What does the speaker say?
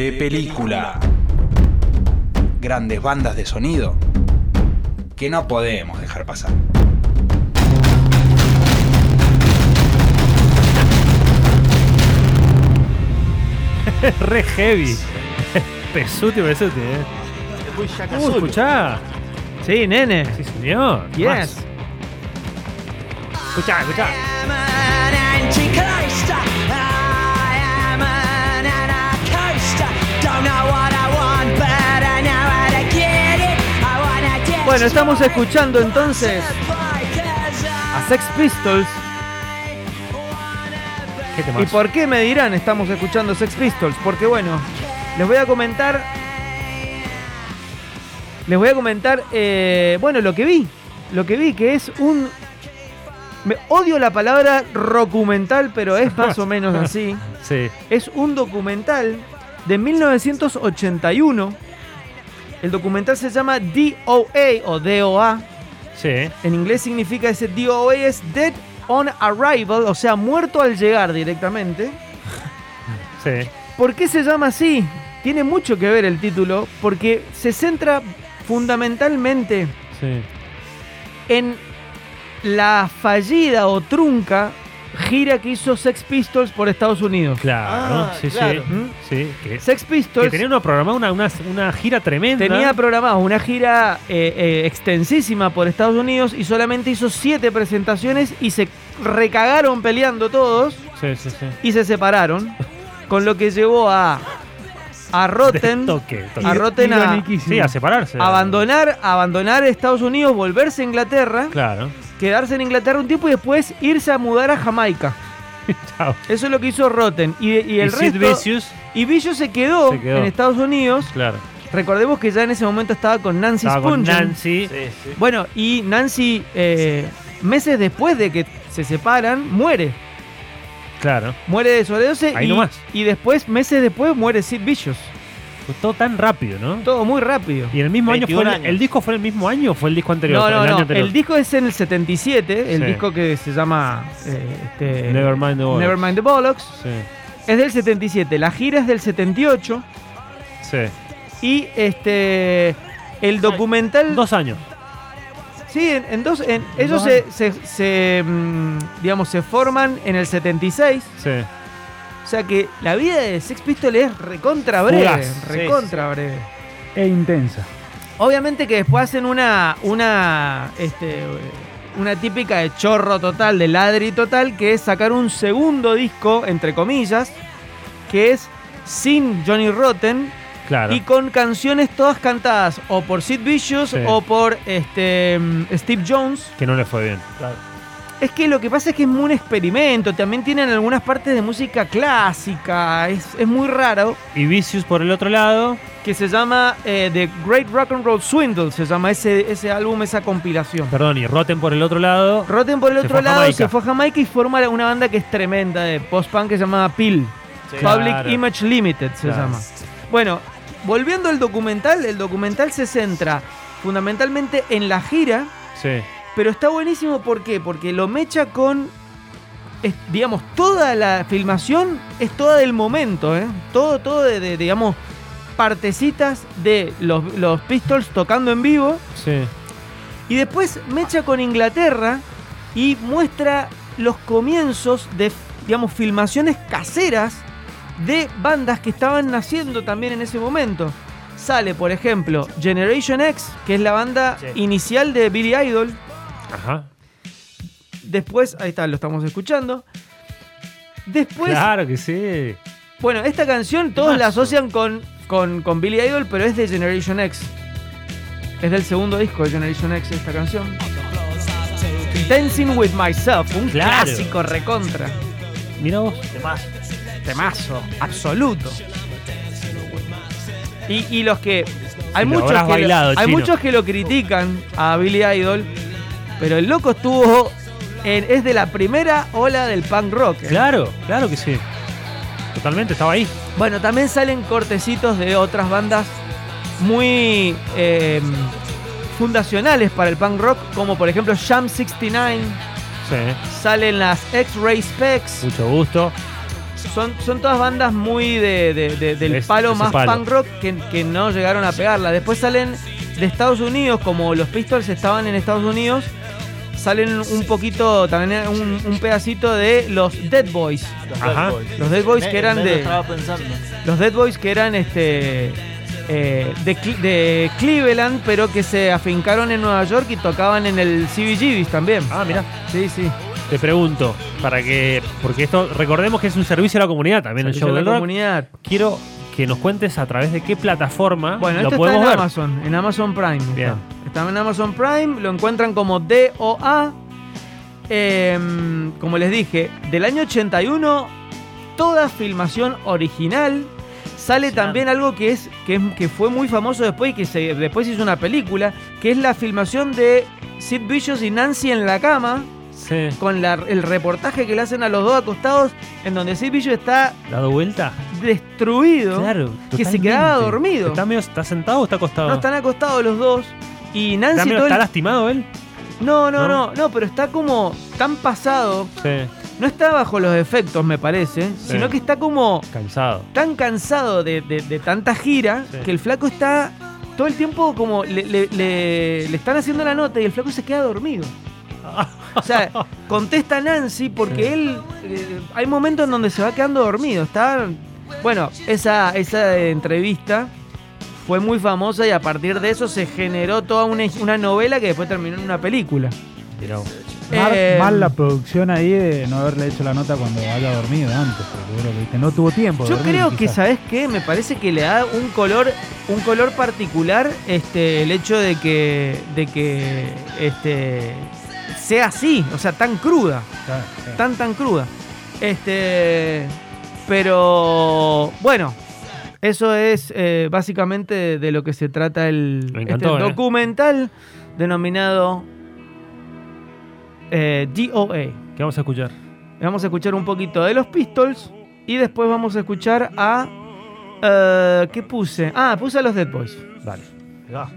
de película. Grandes bandas de sonido que no podemos dejar pasar. Re heavy. Pesuti, pesuti, eh. Uh, escuchá. Sí, nene. Sí, señor. Yes. Más. Escuchá, escuchá. Bueno, estamos escuchando entonces a Sex Pistols. ¿Qué ¿Y por qué me dirán estamos escuchando Sex Pistols? Porque bueno, les voy a comentar. Les voy a comentar, eh, bueno, lo que vi. Lo que vi, que es un. Me odio la palabra documental, pero es más o menos así. Sí. Es un documental de 1981. El documental se llama DOA o DOA. Sí. En inglés significa ese DOA es Dead on Arrival, o sea, muerto al llegar directamente. Sí. ¿Por qué se llama así? Tiene mucho que ver el título, porque se centra fundamentalmente Sí. en la fallida o trunca gira que hizo Sex Pistols por Estados Unidos. Claro. Ah, sí, claro. sí. ¿Mm? Sí. Que, Sex que Pistols tenía uno programado una, una, una gira tremenda. tenía programada una gira eh, eh, extensísima por Estados Unidos y solamente hizo siete presentaciones y se recagaron peleando todos Sí, sí, sí. y se separaron, con lo que llevó a a Rotten Toque, toque. a Rotten a Sí, a separarse. abandonar abandonar Estados Unidos, volverse a Inglaterra, Claro. quedarse en Inglaterra un tiempo y después irse a mudar a Jamaica. Chao. Eso es lo que hizo Rotten y, y el y resto Vicious. y Vicious se quedó, Se quedó. en Estados Unidos. Claro. Recordemos que ya en ese momento estaba con Nancy Estaba con. Nancy. Sí, sí. Bueno, y Nancy, eh, meses después de que se separan, muere. Claro. Muere de sobredosis. Ahí y, nomás. y después, meses después, muere Sid Vicious. Fue todo tan rápido, ¿no? Todo muy rápido. Y en el mismo año fue 21 el, años. el disco fue el mismo año o fue el disco anterior? No, no, el año no. anterior. El disco es en el 77, el Sí. disco que se llama eh, este, Nevermind the Bollocks. Nevermind the Bollocks. Sí. Es del 77. La gira es del 78. Sí. Y este. El documental. Dos años. Sí, en, en dos. en- ellos Dos se, se- se, mm, digamos, se forman en el 76. Sí. O sea que la vida de Sex Pistols es recontra breve. Fugaz. Recontra breve. E intensa. Obviamente que después hacen una. una. este. una típica de chorro total, de ladri total, que es sacar un segundo disco, entre comillas, que es sin Johnny Rotten Claro. y con canciones todas cantadas o por Sid Vicious Sí. o por este mm, Steve Jones. Que no le fue bien. Es que lo que pasa es que es muy un experimento. También tienen algunas partes de música clásica. Es, es muy raro. Y Vicious por el otro lado. Que se llama eh, The Great Rock and Roll Swindle. Se llama ese, ese álbum, esa compilación. Perdón, y Rotten por el otro lado. Rotten por el otro lado se fue a Jamaica y forma una banda que es tremenda de post-punk que se llama Pill. Sí. Public Claro. Image Limited se Claro. llama. Bueno, volviendo al documental, el documental se centra fundamentalmente en la gira, Sí. pero está buenísimo ¿por qué? Porque lo mecha con es- digamos, toda la filmación es toda del momento, ¿eh? Todo, todo de, de, digamos, partecitas de los, los Pistols tocando en vivo. Sí. Y después mecha con Inglaterra y muestra los comienzos de, digamos, filmaciones caseras de bandas que estaban naciendo también en ese momento. Sale, por ejemplo, Generation X, que es la banda Sí. inicial de Billy Idol. Ajá. Después, ahí está, lo estamos escuchando. Después, claro que sí. bueno, esta canción todos la asocian con, con, con Billy Idol, pero es de Generation X. Es del segundo disco de Generation X esta canción. Dancing with Myself, un Claro. clásico recontra. Mira vos. Demás. Temazo, absoluto. Y, y los que. Hay, muchos que, bailado, lo, hay muchos que lo critican a Billy Idol, pero el loco estuvo. en- es de la primera ola del punk rock. ¿eh? Claro, claro que sí. Totalmente, estaba ahí. Bueno, también salen cortecitos de otras bandas muy eh, fundacionales para el punk rock, como por ejemplo Sham 69, Sí. salen las X-Ray Specs, Mucho gusto. Son, son todas bandas muy de, de- de- del Es- palo más palo. punk rock que, que no llegaron a pegarla. Después salen de Estados Unidos, como los Pistols estaban en Estados Unidos, salen un poquito, también un, un pedacito de los Dead Boys. Los Ajá. Dead Boys. Los Dead Boys Me- que eran de- estaba pensando. Los Dead Boys que eran este eh, de, de Cleveland, pero que se afincaron en Nueva York y tocaban en el CBGBs también. Ah, mira. Sí, sí. Te pregunto, para que. Porque esto, recordemos que es un servicio a la comunidad también el Servicio show a la del rock. comunidad. Quiero que nos cuentes a través de qué plataforma Bueno, lo esto está podemos en ver. Amazon, en Amazon Prime. está. Bien. Está. en Amazon Prime, lo encuentran como DOA. Em, como les dije, del año 81, toda filmación original. Sale también algo que es, que es que fue muy famoso después y que se, después hizo una película, que es la filmación de Sid Vicious y Nancy en la cama, Sí. con la- el reportaje que le hacen a los dos acostados, en donde Vicious está ¿Dado vuelta? destruido. Claro. que se quedaba dormido. ¿Está, medio, ¿Está sentado o está acostado? No, están acostados los dos. Y Nancy ¿Está, medio- todo el- está lastimado él? No, no, ¿No? no, no, pero está como tan pasado. Sí. No está bajo los efectos, me parece, sino que está como Cansado. tan cansado de, de- de tanta gira Sí. que el flaco está todo el tiempo como le, le- le- le están haciendo la nota y el flaco se queda dormido. O sea, contesta Nancy porque Sí. él. eh, hay momentos en donde se va quedando dormido. Está. Bueno, esa, esa entrevista fue muy famosa y a partir de eso se generó toda una, una novela que después terminó en una película. Vos. Mal, Eh, mal la producción ahí de no haberle hecho la nota cuando haya dormido antes, porque no tuvo tiempo. de Yo dormir, creo que. ¿sabes qué? Me parece que le da un color, un color particular este, el hecho de que, de que este, sea así, o sea, tan cruda. Claro, claro. tan tan cruda. Este, pero bueno, eso es eh, básicamente de, de lo que se trata el encantó, este eh. documental denominado eh, DOA. ¿Qué vamos a escuchar? Vamos a escuchar un poquito de los Pistols y después vamos a escuchar a eh, ¿qué puse? Ah, puse a los Dead Boys. Dale. Ahí va.